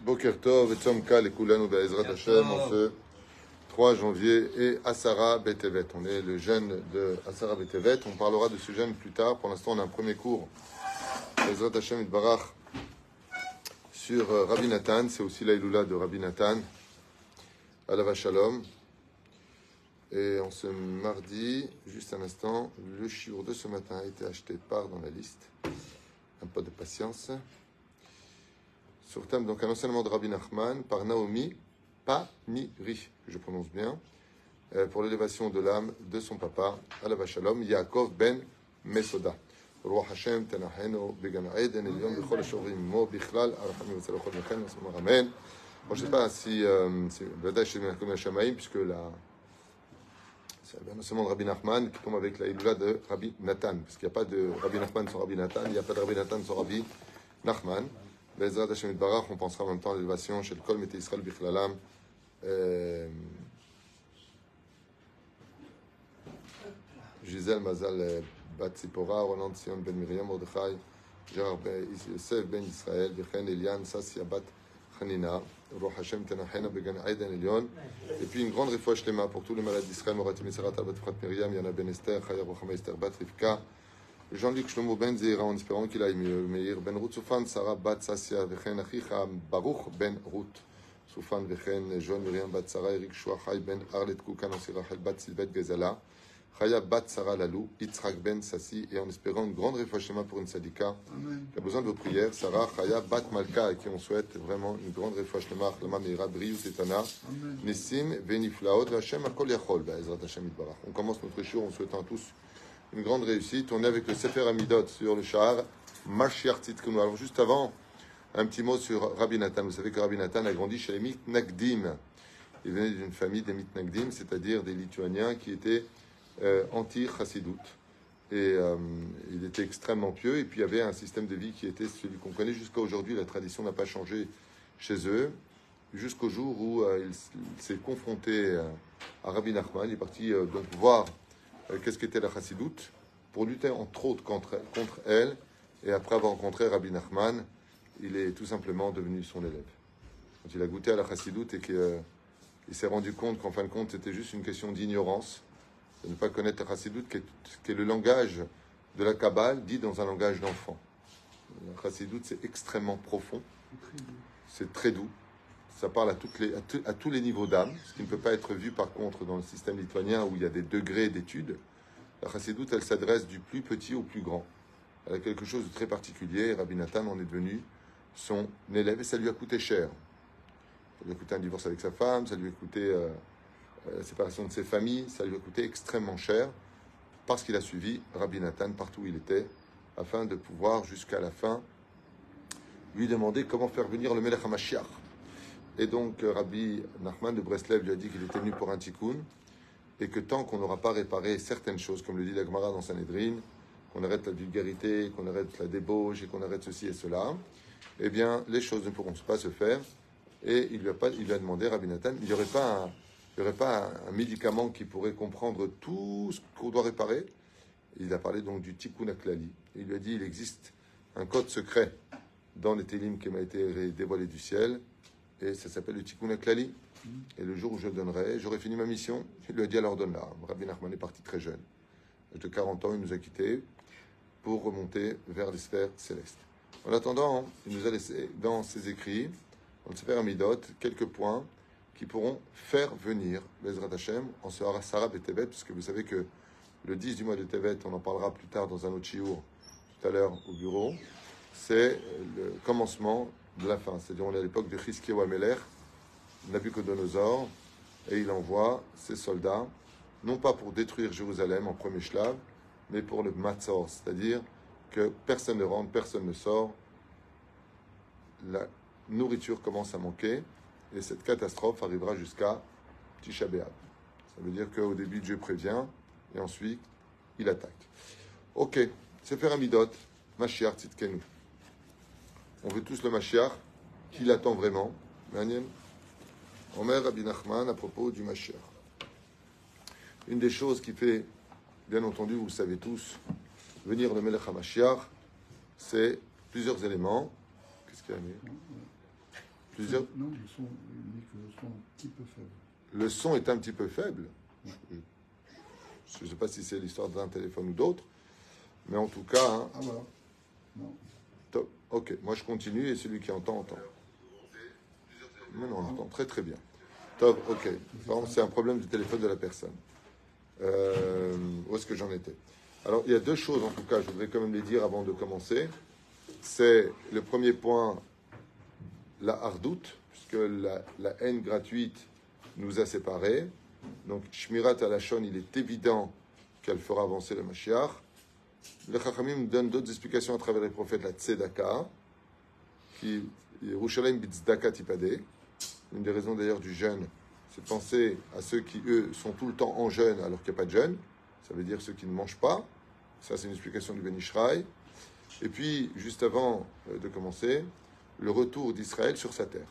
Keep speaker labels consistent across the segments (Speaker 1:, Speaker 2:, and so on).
Speaker 1: Boker Tov, et Kulanu Be'ezrat Hashem, en ce 3 janvier, et Asara Betevet. On est le jeûne de Asara Betevet. On parlera de ce jeûne plus tard. Pour l'instant, on a un premier cours, Be'ezrat Hashem et Barach, sur euh, Rabbi Nathan. C'est aussi l'Aïloula de Rabbi Nathan, Alava Shalom. Et en ce mardi, juste un instant, le chiour de ce matin a été acheté par dans la liste. Un peu de patience Sur thème, donc un enseignement de Rabbi Nachman par Naomi Paniri, que je prononce bien, euh, pour l'élévation de l'âme de son papa, Alava Shalom, Yaakov ben Mesoda. רוח השם תנחנו בגן העדן עליון בכל השוברים עמו בכלל, הרחמים אצל הכל מכן, אמן אמן. Bon, je ne sais pas si, euh, c'est ודאי שזה מן השמיים, puisque la, c'est un enseignement de Rabbi Nachman qui tombe avec la Iloula de Rabbi Nathan, parce qu'il n'y a pas de Rabbi Nachman sans Rabbi Nathan, il n'y a pas de Rabbi Nathan sans Rabbi Nachman. Bezrat Hashem Barach, on pensera en même temps à l'élévation chez le Kol Mete Israël Bichlalam. Gisèle Mazal Bat Zipora, Roland Sion Ben Miriam Mordechai, Gérard Yosef Ben Israël, Bechen Eliane Sassia Bat Hanina, Roch Hashem Tenachena Began Aiden Elion. Et puis une grande réfoua shlema pour tous les malades d'Israël, Moratim Serata Bat Frat Miriam, Yana Ben Esther, Chaya Rochama Esther Bat Rivka, Jean-Luc Shlomo Ben Zeira, en espérant qu'il aille mieux, Meir Ben Ruth Soufan, Sarah Bat Sassia, Vechen Achicha, Baruch Ben Ruth. Soufan Vechen, John Miriam Bat Sarah, Eric Chouachai Ben Arlet Koukan, Rachel Bat Silvet Gezala. Chaya Bat Sarah Lalou, Yitzhak Ben Sassi, et en espérant une grande réfouachement pour une sadika qui a besoin de vos prières, Sarah Chaya Bat Malka, à qui on souhaite vraiment une grande réfouachement, Lama Meira Briou Tetana, Nissim Veniflaot, Hashem Akol Yachol, Ezrat Hashem Itbarach. On commence notre show en souhaitant tous une grande réussite. On est avec le Sefer Amidot sur le char, Mashiach Tzidkenu. Alors juste avant, un petit mot sur Rabbi Nathan. Vous savez que Rabbi Nathan a grandi chez les Mitnagdim. Il venait d'une famille des Mitnagdim, c'est-à-dire des Lituaniens qui étaient euh, anti-chassidout. Et euh, il était extrêmement pieux. Et puis il y avait un système de vie qui était celui qu'on connaît jusqu'à aujourd'hui. La tradition n'a pas changé chez eux. Jusqu'au jour où euh, il, s'est confronté à Rabbi Nachman. Il est parti voir qu'est-ce qu'était la chassidoute pour lutter entre autres contre, contre elle. Et après avoir rencontré Rabbi Nachman, il est tout simplement devenu son élève. Quand il a goûté à la chassidoute et qu'il s'est rendu compte qu'en fin de compte, c'était juste une question d'ignorance, de ne pas connaître la chassidoute, qui est, qui est le langage de la Kabbale, dit dans un langage d'enfant. La chassidoute, c'est extrêmement profond, c'est très doux, ça parle à, les, à, tous les niveaux d'âme, ce qui ne peut pas être vu par contre dans le système lituanien où il y a des degrés d'études. La chassidoute, elle s'adresse du plus petit au plus grand. Elle a quelque chose de très particulier. Rabbi Nathan en est devenu son élève et ça lui a coûté cher. Ça lui a coûté un divorce avec sa femme, ça lui a coûté euh, euh, la séparation de ses familles, ça lui a coûté extrêmement cher parce qu'il a suivi Rabbi Nathan partout où il était afin de pouvoir jusqu'à la fin lui demander comment faire venir le Melech. Et donc euh, Rabbi Nachman de Breslev lui a dit qu'il était venu pour un tikkun et que tant qu'on n'aura pas réparé certaines choses, comme le dit la Gemara dans Sanhedrin, qu'on arrête la vulgarité, qu'on arrête la débauche et qu'on arrête ceci et cela, eh bien, les choses ne pourront pas se faire. Et il lui a, demandé, Rabbi Nathan, il n'y aurait pas, un, médicament qui pourrait comprendre tout ce qu'on doit réparer? Il a parlé donc du tikkun aklali. Il lui a dit, il existe un code secret dans les télim qui m'a été dévoilé du ciel, et ça s'appelle le tikkun aklali. Et le jour où je donnerai, j'aurai fini ma mission. Il lui a dit, alors donne-la. Rabbi Nachman est parti très jeune. À l'âge de 40 ans, il nous a quittés pour remonter vers les sphères célestes. En attendant, il nous a laissé dans ses écrits, dans le Sefer Amidot, quelques points qui pourront faire venir Bezrat Hashem en ce Sarah et Tevet, puisque vous savez que le 10 du mois de Tevet, on en parlera plus tard dans un autre chiour, tout à l'heure au bureau, c'est le commencement de la fin. C'est-à-dire, on est à l'époque de Chizkiyahu Amelech, Nabucodonosor, et il envoie ses soldats, non pas pour détruire Jérusalem en premier schlave, mais pour le matzor, c'est-à-dire que personne ne rentre, personne ne sort, la nourriture commence à manquer, et cette catastrophe arrivera jusqu'à Tisha. Ça veut dire qu'au début, Dieu prévient, et ensuite, il attaque. Ok, c'est faire Amidot, Mashiach Tzidkenu. On veut tous le Mashiach, qui l'attend vraiment. Omer Rabbi Nachman à propos du Mashiach. Une des choses qui fait, bien entendu, vous le savez tous, venir le Melech HaMashiach, c'est plusieurs éléments. Qu'est-ce qu'il y a, Plusieurs.
Speaker 2: Non, le son, le son est un petit peu faible.
Speaker 1: Le son est un petit peu faible. Je ne sais pas si c'est l'histoire d'un téléphone ou d'autre, mais en tout cas, hein,
Speaker 2: Ah voilà. Non.
Speaker 1: Ok, moi je continue et celui qui entend, entend. Mais non, on entend très très bien. Top, ok. C'est un problème du téléphone de la personne. Euh, où est-ce que j'en étais? Alors, il y a deux choses en tout cas, je voudrais quand même les dire avant de commencer. C'est le premier point, la hardoute, puisque la, haine gratuite nous a séparés. Donc, Shmirat Alashon, il est évident qu'elle fera avancer le Mashiach. Le Chachamim donne d'autres explications à travers les prophètes, la Tzedaka, qui Yerushalayim Bitzdaka Tipade. Une des raisons d'ailleurs du jeûne, c'est de penser à ceux qui, eux, sont tout le temps en jeûne alors qu'il n'y a pas de jeûne. Ça veut dire ceux qui ne mangent pas. Ça, c'est une explication du Ben Ishraï. Et puis, juste avant euh, de commencer, le retour d'Israël sur sa terre.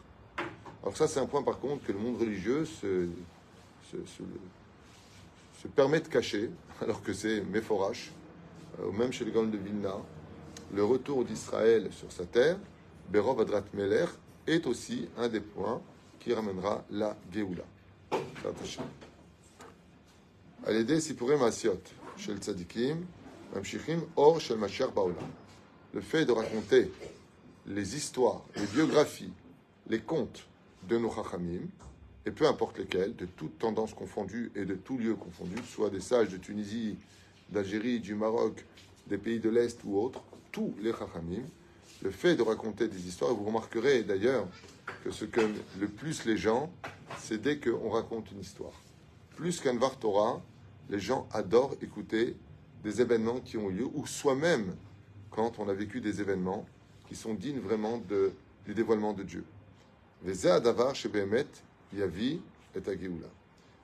Speaker 1: Alors ça, c'est un point par contre que le monde religieux se, se, permet de cacher, alors que c'est euh, euh, ou même chez le Gaon de Vilna, le retour d'Israël sur sa terre, Berov Adrat Meler, est aussi un des points qui ramènera la Géoula. À l'aider, si pourrait Masiot, chez le Tzadikim, Or, chez le Baola. Le fait de raconter les histoires, les biographies, les contes de nos Chachamim, et peu importe lesquels, de toutes tendances confondues et de tous lieux confondus, soit des sages de Tunisie, d'Algérie, du Maroc, des pays de l'Est ou autres, tous les Chachamim, le fait de raconter des histoires, vous remarquerez d'ailleurs que ce que le plus les gens, c'est dès qu'on raconte une histoire. Plus qu'un Vartora, les gens adorent écouter des événements qui ont eu lieu, ou soi-même, quand on a vécu des événements qui sont dignes vraiment de, du dévoilement de Dieu. Davar chez Yavi et Ageoula.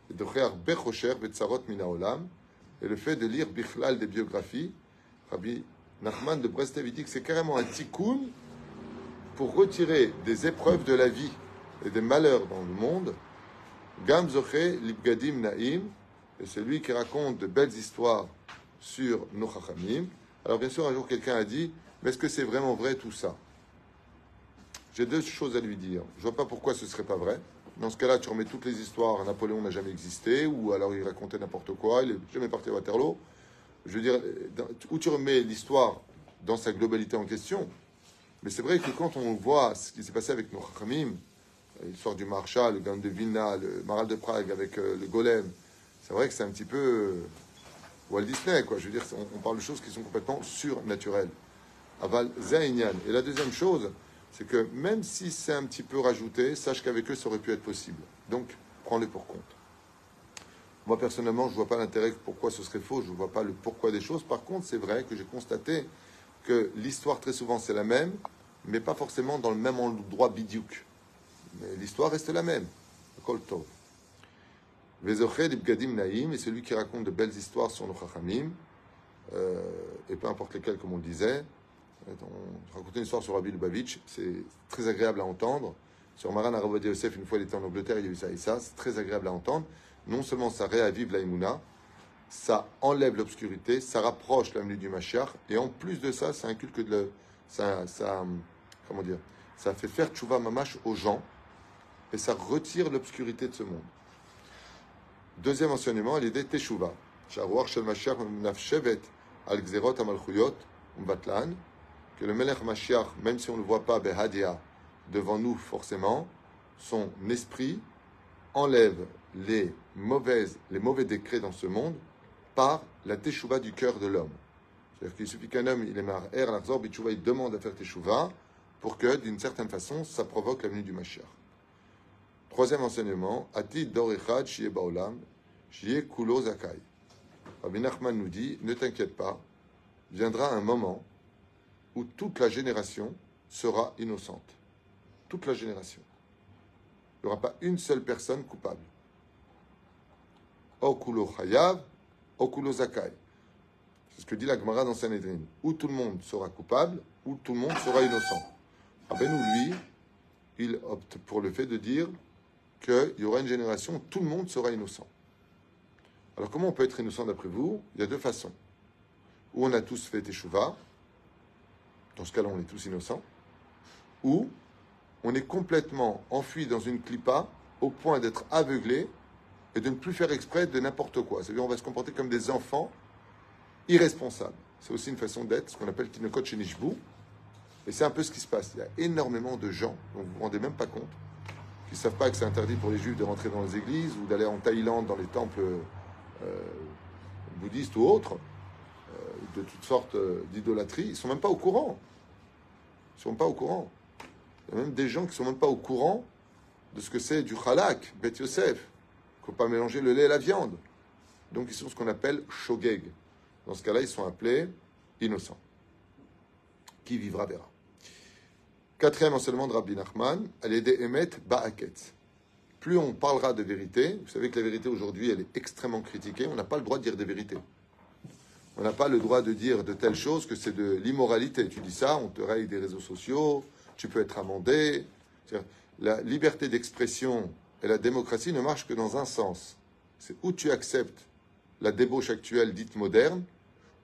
Speaker 1: Et Minaolam, et le fait de lire Bichlal des biographies, Rabbi Nachman de Brest dit que c'est carrément un tikkun pour retirer des épreuves de la vie et des malheurs dans le monde. Gam Libgadim Naim, et c'est lui qui raconte de belles histoires sur nos chachamim. Alors bien sûr, un jour quelqu'un a dit, mais est-ce que c'est vraiment vrai tout ça? J'ai deux choses à lui dire. Je ne vois pas pourquoi ce ne serait pas vrai. Dans ce cas-là, tu remets toutes les histoires, Napoléon n'a jamais existé, ou alors il racontait n'importe quoi, il n'est jamais parti à Waterloo. Je veux dire, où tu remets l'histoire dans sa globalité en question. Mais c'est vrai que quand on voit ce qui s'est passé avec nos Chachamim, l'histoire du Marshal, le Gaon de Vilna, le Maral de Prague avec euh, le Golem, c'est vrai que c'est un petit peu euh, Walt Disney, quoi. Je veux dire, on, parle de choses qui sont complètement surnaturelles. Aval Zainyan. Et la deuxième chose, c'est que même si c'est un petit peu rajouté, sache qu'avec eux, ça aurait pu être possible. Donc, prends-le pour compte. Moi, personnellement, je ne vois pas l'intérêt, pourquoi ce serait faux, je ne vois pas le pourquoi des choses. Par contre, c'est vrai que j'ai constaté que l'histoire, très souvent, c'est la même, mais pas forcément dans le même endroit bidiouk. Mais l'histoire reste la même. Kol tov. Vezoché d'Ibgadim Naïm, et celui qui raconte de belles histoires sur nos chachamim, euh, et peu importe lesquelles, comme on le disait. On racontait une histoire sur Rabbi Lubavitch, c'est très agréable à entendre. Sur Maran Arabadi Yosef, une fois il était en Angleterre, il y a eu ça et ça, c'est très agréable à entendre. Non seulement ça réavive la Emouna, ça enlève l'obscurité, ça rapproche l'avenue du Mashiach, et en plus de ça, ça inculque de le, ça, comment dire, ça fait faire tchouva mamash aux gens, et ça retire l'obscurité de ce monde. Deuxième enseignement, l'idée teshuva. Sharuach shel Mashiach nafshevet al gzerot amalchuyot umbatlan, que le Melech Mashiach, même si on ne le voit pas, behadia, devant nous forcément, son esprit enlève les mauvaises, les mauvais décrets dans ce monde par la teshuva du cœur de l'homme. C'est-à-dire qu'il suffit qu'un homme, il est mar er l'arzor bitchouva, il demande à faire teshuva pour que, d'une certaine façon, ça provoque la venue du Mashiach. Troisième enseignement, Atid dor echad shiye baolam, shiye kulo zakai. Rabbi Nachman nous dit, ne t'inquiète pas, viendra un moment où toute la génération sera innocente. Toute la génération. Il n'y aura pas une seule personne coupable. Okulo chayav, okulo zakai. C'est ce que dit la Gemara dans Sanhedrin. Ou tout le monde sera coupable, ou tout le monde sera innocent. Rabbeinu, lui, il opte pour le fait de dire qu'il y aura une génération où tout le monde sera innocent. Alors comment on peut être innocent d'après vous? Il y a deux façons. Ou on a tous fait échouva, dans ce cas-là on est tous innocents, ou on est complètement enfui dans une clipa au point d'être aveuglé et de ne plus faire exprès de n'importe quoi. C'est-à-dire on va se comporter comme des enfants irresponsables. C'est aussi une façon d'être, ce qu'on appelle Tinokot. Et c'est un peu ce qui se passe. Il y a énormément de gens, dont vous ne vous rendez même pas compte, qui ne savent pas que c'est interdit pour les juifs de rentrer dans les églises ou d'aller en Thaïlande dans les temples euh, bouddhistes ou autres, de toutes sortes euh, d'idolâtries. Ils sont même pas au courant. Ils sont pas au courant. Il y a même des gens qui sont même pas au courant de ce que c'est du halak, Bet Yosef. Il ne faut pas mélanger le lait et la viande. Donc ils sont ce qu'on appelle shogeg. Dans ce cas-là, ils sont appelés innocents. Qui vivra verra. Quatrième enseignement de Rabbi Nachman, des Emet Ba'aketz. Plus on parlera de vérité, vous savez que la vérité aujourd'hui, elle est extrêmement critiquée, on n'a pas le droit de dire des vérités. On n'a pas le droit de dire de telles choses que c'est de l'immoralité. Tu dis ça, on te raye des réseaux sociaux, tu peux être amendé. La liberté d'expression et la démocratie ne marchent que dans un sens. C'est où tu acceptes la débauche actuelle dite moderne,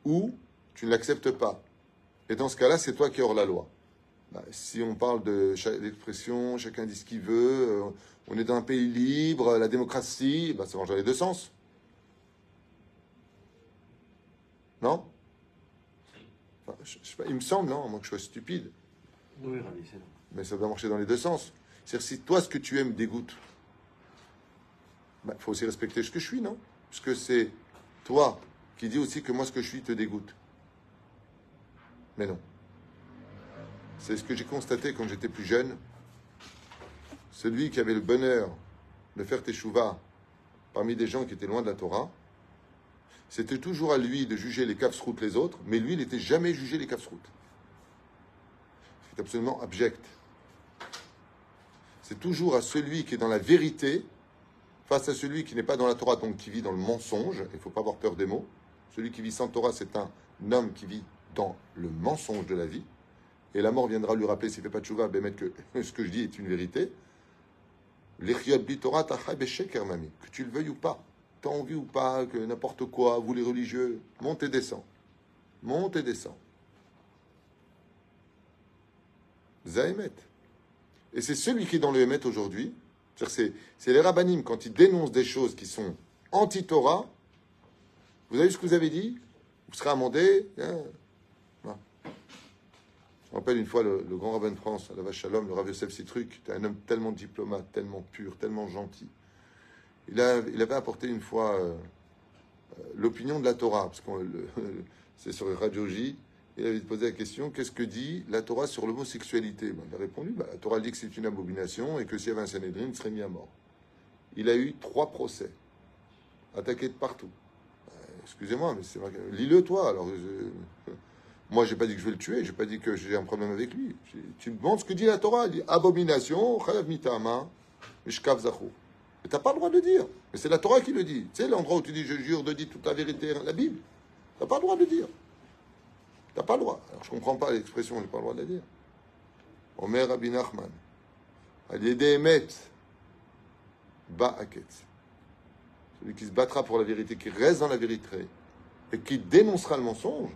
Speaker 1: ou tu ne l'acceptes pas. Et dans ce cas-là, c'est toi qui hors la loi. Bah, si on parle de l'expression, chacun dit ce qu'il veut, euh, on est dans un pays libre, la démocratie, bah, ça marche dans les deux sens. Non Il me semble, non Moi que je sois stupide.
Speaker 3: Oui,
Speaker 1: Mais ça doit marcher dans les deux sens. C'est-à-dire, si toi, ce que tu aimes dégoûte, il bah, faut aussi respecter ce que je suis, non? Parce que c'est toi qui dis aussi que moi, ce que je suis te dégoûte. Mais non. C'est ce que j'ai constaté quand j'étais plus jeune. Celui qui avait le bonheur de faire teshuva parmi des gens qui étaient loin de la Torah, c'était toujours à lui de juger les routes les autres, mais lui, n'était jamais jugé les routes. C'est absolument abject. C'est toujours à celui qui est dans la vérité face à celui qui n'est pas dans la Torah, donc qui vit dans le mensonge. Il ne faut pas avoir peur des mots. Celui qui vit sans Torah, c'est un homme qui vit dans le mensonge de la vie et la mort viendra lui rappeler, s'il ne fait pas de chouva, que ce que je dis est une vérité. Que tu le veuilles ou pas, tu as envie ou pas, que n'importe quoi, vous les religieux, monte et descend. Monte et descend. Zahemet. Et c'est celui qui est dans le Hémet aujourd'hui. C'est les rabbinim, quand ils dénoncent des choses qui sont anti-Torah, vous avez vu ce que vous avez dit? Vous serez amendé. Hein? Je me rappelle une fois le, grand rabbin de France, la vache Shalom, le Rav Yosef Citruc, un homme tellement diplomate, tellement pur, tellement gentil. Il, il avait apporté une fois euh, euh, l'opinion de la Torah, parce que c'est sur Radio J. Il avait posé la question qu'est-ce que dit la Torah sur l'homosexualité? Ben, Il a répondu bah, la Torah dit que c'est une abomination et que s'il y avait un Sanhedrin, il serait mis à mort. Il a eu trois procès, attaqué de partout. Euh, excusez-moi, mais c'est lis-le toi. Alors, moi, j'ai pas dit que je vais le tuer, j'ai pas dit que j'ai un problème avec lui. Tu me demandes ce que dit la Torah? Elle dit abomination, chalav mitama, mishkav zachou. Et t'as pas le droit de dire. Mais c'est la Torah qui le dit. Tu sais, l'endroit où tu dis je jure de dire toute la vérité, la Bible. T'as pas le droit de dire. T'as pas le droit. Alors je comprends pas l'expression, j'ai pas le droit de la dire. Omer Rabbi Nachman. Emet. Ba'aketz. Celui qui se battra pour la vérité, qui reste dans la vérité et qui dénoncera le mensonge,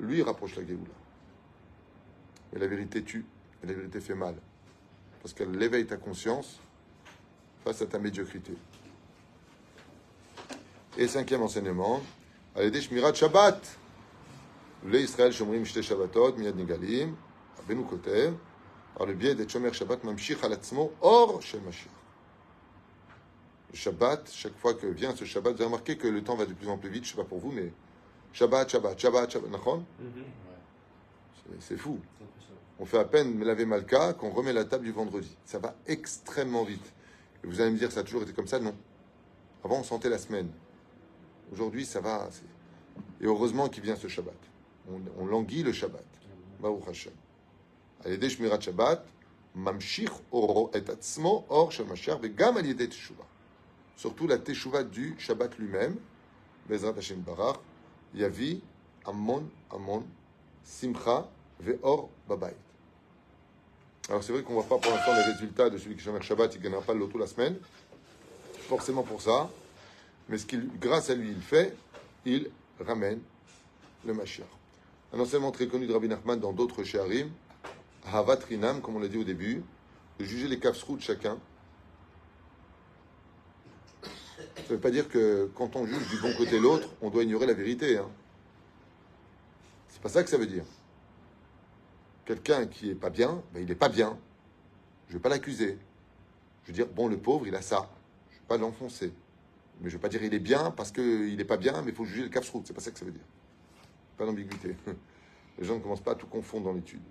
Speaker 1: lui, rapproche la Géoula. Mais la vérité tue, et la vérité fait mal. Parce qu'elle éveille ta conscience face à ta médiocrité. Et cinquième enseignement, allez Shmirat Shabbat. Les Israël Shomrim Shte Shabbatot, Miyad Nigalim, Abenu Kotev, par le biais des Shomer Shabbat, Mamshich Alatzmo, Or Shel Mashiach. Le Shabbat, chaque fois que vient ce Shabbat, vous avez remarqué que le temps va de plus en plus vite, je ne sais pas pour vous, mais Shabbat, Shabbat, Shabbat, Shabbat, mhm. C'est fou. On fait à peine laver Malka qu'on remet la table du vendredi. Ça va extrêmement vite. Et vous allez me dire, ça a toujours été comme ça? Non. Avant, on sentait la semaine. Aujourd'hui, ça va. Et heureusement qu'il vient ce Shabbat. On, languit le Shabbat. Baruch Hashem. Allez, des Shmirat Shabbat, Mamshich oro et atzmo or shemashar vegam al teshuva. Surtout la teshuva du Shabbat lui-même. Bezrat Hashem Barach. Yavi Amon Amon Simcha Ve'or Babayit. Alors c'est vrai qu'on ne voit pas pour l'instant les résultats de celui qui chante Shabbat, il ne gagnera pas le loto la semaine. Forcément pour ça. Mais ce qu'il, grâce à lui, il fait, il ramène le Mashiach. Un enseignement très connu de Rabbi Nachman dans d'autres Sheharim, Havat Rinam, comme on l'a dit au début, de juger les caves de chacun. Ça ne veut pas dire que quand on juge du bon côté l'autre, on doit ignorer la vérité. Hein. C'est pas ça que ça veut dire. Quelqu'un qui est pas bien, ben il n'est pas bien. Je ne vais pas l'accuser. Je veux dire, bon, le pauvre, il a ça. Je ne vais pas l'enfoncer. Mais je ne vais pas dire il est bien parce qu'il n'est pas bien, mais il faut juger le caps C'est pas ça que ça veut dire. Pas d'ambiguïté. Les gens ne commencent pas à tout confondre dans l'étude.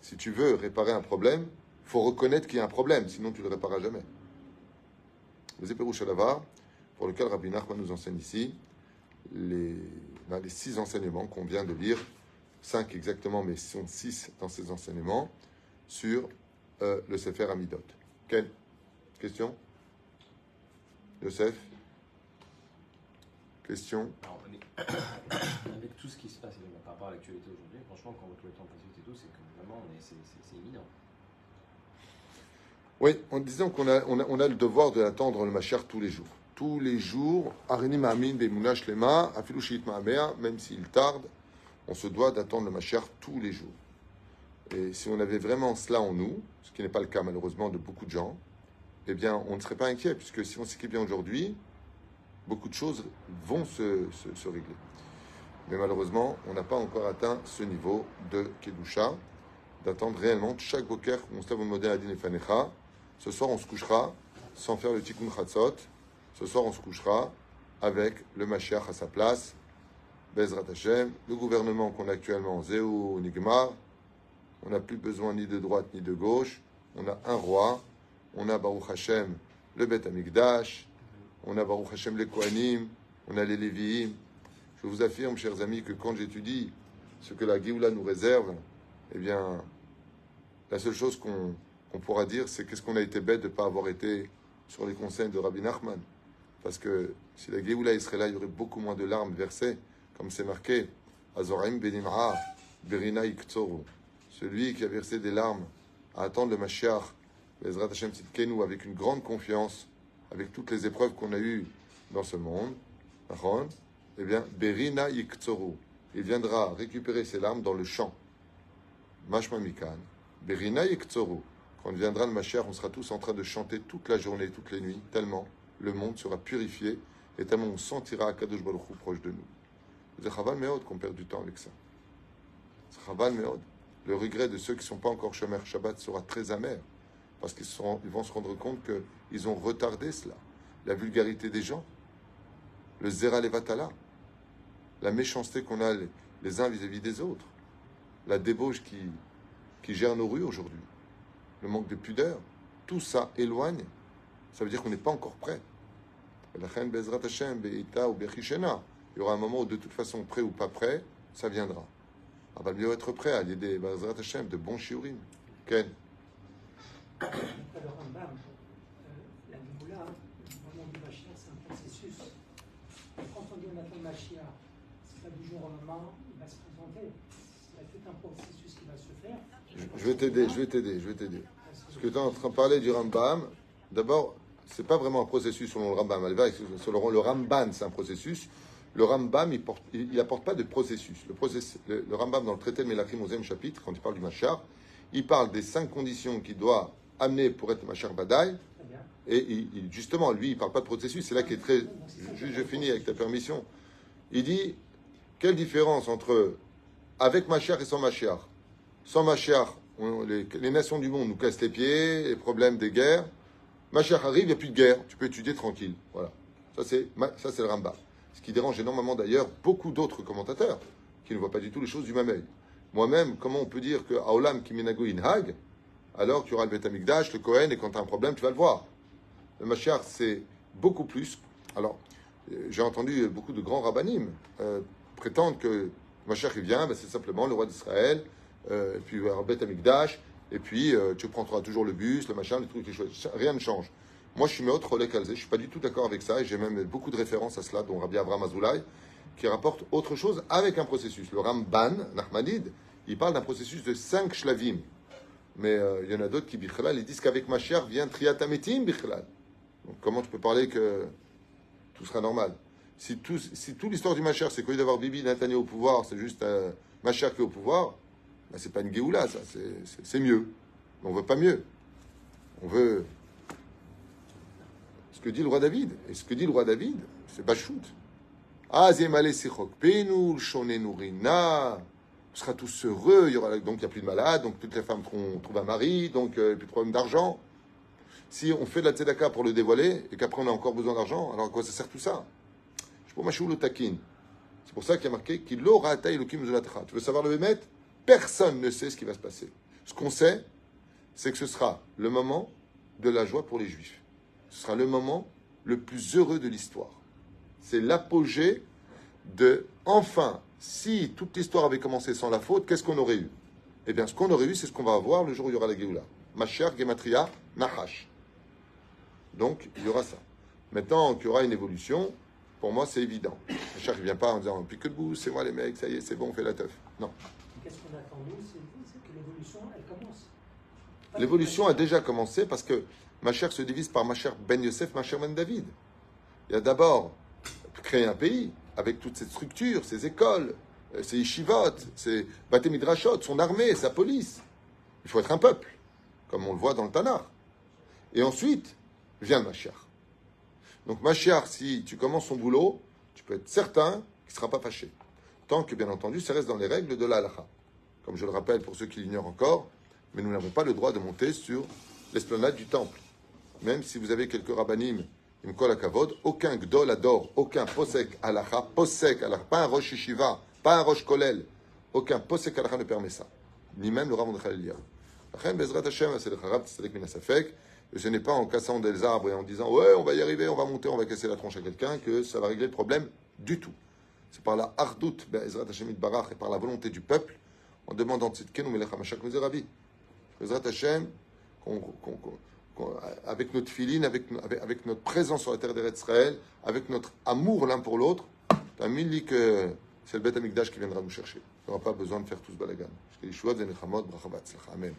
Speaker 1: Si tu veux réparer un problème, il faut reconnaître qu'il y a un problème, sinon tu ne le répareras jamais. Le pour lequel Rabbi Nachman nous enseigne ici, les, les six enseignements qu'on vient de lire, cinq exactement, mais sont six dans ces enseignements, sur euh, le Sefer Amidot. Quelle question? Yosef? Question?
Speaker 3: Avec tout ce qui se passe par rapport à l'actualité aujourd'hui, franchement, quand on voit tout le temps et tout, c'est que vraiment, c'est évident.
Speaker 1: Oui, en disant qu'on a, on a, on a, le devoir de attendre le Machar tous les jours. Tous les jours, Arini Ma'amin, Bemunash Lema, Afilushit Ma'amea, même s'il tarde, on se doit d'attendre le Machar tous les jours. Et si on avait vraiment cela en nous, ce qui n'est pas le cas malheureusement de beaucoup de gens, eh bien, on ne serait pas inquiet, puisque si on s'équipe bien aujourd'hui, beaucoup de choses vont se, régler. Mais malheureusement, on n'a pas encore atteint ce niveau de Kedusha, d'attendre réellement chaque boker, on se modèle Adin Fanecha. Ce soir, on se couchera sans faire le Tikkun Chatzot. Ce soir, on se couchera avec le Mashiach à sa place, Bezrat Hashem, le gouvernement qu'on a actuellement, Zéou Nigmar. On n'a plus besoin ni de droite ni de gauche. On a un roi on a Baruch Hashem le Bet Amikdash, on a Baruch Hashem les Kohanim, on a les Lévi'im. Je vous affirme, chers amis, que quand j'étudie ce que la Géoula nous réserve, eh bien, la seule chose qu'on pourra dire, c'est qu'est-ce qu'on a été bête de ne pas avoir été sur les conseils de Rabbi Nachman. Parce que si la Géoula serait là, il y aurait beaucoup moins de larmes versées, comme c'est marqué, Azorim Benimra, Berina Iktsoru. Celui qui a versé des larmes à attendre le Mashiach Bezrat Hashem Tzidkenu, avec une grande confiance, avec toutes les épreuves qu'on a eues dans ce monde, eh bien, Berina Yiktsoru, il viendra récupérer ses larmes dans le champ. Mashma Mikan, Berina Yiktsoru, quand viendra le Mashiach, on sera tous en train de chanter toute la journée, toutes les nuits, tellement le monde sera purifié et tellement on sentira Kadosh Baruch proche de nous. C'est Chaval Meod qu'on perd du temps avec ça. C'est Chaval Meod. Le regret de ceux qui ne sont pas encore Shomer Shabbat sera très amer parce qu'ils ils vont se rendre compte qu'ils ont retardé cela. La vulgarité des gens, le zera levatala, la méchanceté qu'on a les, uns vis-à-vis des autres, la débauche qui, qui gère nos rues aujourd'hui, le manque de pudeur, tout ça éloigne. Ça veut dire qu'on n'est pas encore prêt. Il y aura un moment où de toute façon, prêt ou pas prêt, ça viendra. Ah va mieux être prêt à l'aider de bons shiurim. Ken
Speaker 4: alors bas, euh, la Géoula, le moment du Mashiach, c'est un processus. Quand on dit on attend Mashiach, c'est pas du jour au moment, il va se présenter. A tout un processus qui va se faire.
Speaker 1: Je vais t'aider, je vais t'aider, je vais t'aider. Parce que tu es en train de parler du Rambam. D'abord, c'est pas vraiment un processus selon le Rambam. Selon le Ramban, c'est un processus. Le Rambam, il n'apporte pas de processus. Le, Rambam, dans le traité de Melachim, au chapitre, quand il parle du Machar, il parle des cinq conditions qui doit amené pour être Machar Badaï. Et justement, lui, il ne parle pas de processus. C'est là qu'il est très. Je, je, finis avec ta permission. Il dit quelle différence entre avec Machar et sans Machar? Sans Machar, les, nations du monde nous cassent les pieds, les problèmes des guerres. Machar arrive, il n'y a plus de guerre. Tu peux étudier tranquille. Voilà. Ça, c'est, le Ramba. Ce qui dérange énormément d'ailleurs beaucoup d'autres commentateurs qui ne voient pas du tout les choses du même œil. Moi-même, comment on peut dire que Aolam Kiminago Inhag, alors tu auras le Beth le Kohen, et quand tu as un problème, tu vas le voir. Le Mashiach, c'est beaucoup plus. Alors, euh, j'ai entendu beaucoup de grands rabbinim euh, prétendre que Mashiach, il vient, ben, c'est simplement le roi d'Israël, euh, puis un Beth Amikdash, et puis tu prendras toujours le bus, le machin, les trucs, les choses. Rien ne change. Moi, je suis maître relais calzé, je suis pas du tout d'accord avec ça, et j'ai même beaucoup de références à cela, dont Rabbi Abraham Azoulay, qui rapporte autre chose avec un processus. Le Ramban, Nachmanid, il parle d'un processus de cinq shlavim. Mais euh, il y en a d'autres qui, bichlal, ils disent qu'avec ma chère vient triatametim, bichlal. Donc comment tu peux parler que tout sera normal? Si tout, si toute l'histoire du Macher, c'est qu'au lieu d'avoir Bibi Nathalie au pouvoir, c'est juste Macher qui est au pouvoir, ben, c'est pas une Géoula, ça, c'est mieux. On veut pas mieux. On veut. Ce que dit le roi David, et ce que dit le roi David, c'est Bachout. Ah, Zemale Sichok Penu, Shonenu Rina. On sera tous heureux, donc il n'y a plus de malades, donc toutes les femmes trouvent un mari, donc euh, il n'y a plus de problème d'argent. Si on fait de la tzedaka pour le dévoiler et qu'après on a encore besoin d'argent, alors à quoi ça sert tout ça? Je pour Machou le. C'est pour ça qu'il y a marqué qu'il aura taille le kim Tu veux savoir le bémet Personne ne sait ce qui va se passer. Ce qu'on sait, c'est que ce sera le moment de la joie pour les juifs. Ce sera le moment le plus heureux de l'histoire. C'est l'apogée de enfin, si toute l'histoire avait commencé sans la faute, qu'est-ce qu'on aurait eu? Eh bien, ce qu'on aurait eu, c'est ce qu'on va avoir le jour où il y aura la Géoula. Mashiach, Gematria, Nahash. Donc, il y aura ça. Maintenant qu'il y aura une évolution, pour moi, c'est évident. Mashiach ne vient pas en disant Puis que debout, c'est moi les mecs, ça y est, c'est bon, on fait la teuf. Non.
Speaker 4: Qu'est-ce qu'on attend, nous C'est que l'évolution, elle commence.
Speaker 1: L'évolution a déjà commencé parce que ma chère se divise par ma chère Ben Yosef, ma chère Ben David. Il y a d'abord créer un pays avec toute cette structure, ses écoles, euh, ses yeshivot, ses bâtés midrashot, son armée, sa police. Il faut être un peuple, comme on le voit dans le Tanakh. Et ensuite vient le Mashiach. Donc Mashiach, si tu commences son boulot, tu peux être certain qu'il ne sera pas fâché. Tant que, bien entendu, ça reste dans les règles de l'Alaha. Comme je le rappelle pour ceux qui l'ignorent encore, mais nous n'avons pas le droit de monter sur l'esplanade du temple. Même si vous avez quelques kavod, aucun gdol adore, aucun posek alacha, posek alacha, pas un rosh yeshiva, pas un rosh kolel, aucun posek alacha ne permet ça. Ni même le rav de Khalilia. Et ce n'est pas en cassant des arbres et en disant ouais, on va y arriver, on va monter, on va casser la tronche à quelqu'un que ça va régler le problème du tout. C'est par la hardout, Bezrat Hashem barach, et par la volonté du peuple, en demandant tzidkenu melech hamashak mizeravi. Bezrat Hashem, avec notre filine, avec, avec, notre présence sur la terre d'Israël, avec notre amour l'un pour l'autre, t'as mis que c'est le Beth Amikdash qui viendra nous chercher. On n'aura pas besoin de faire tout ce balagan. Amen.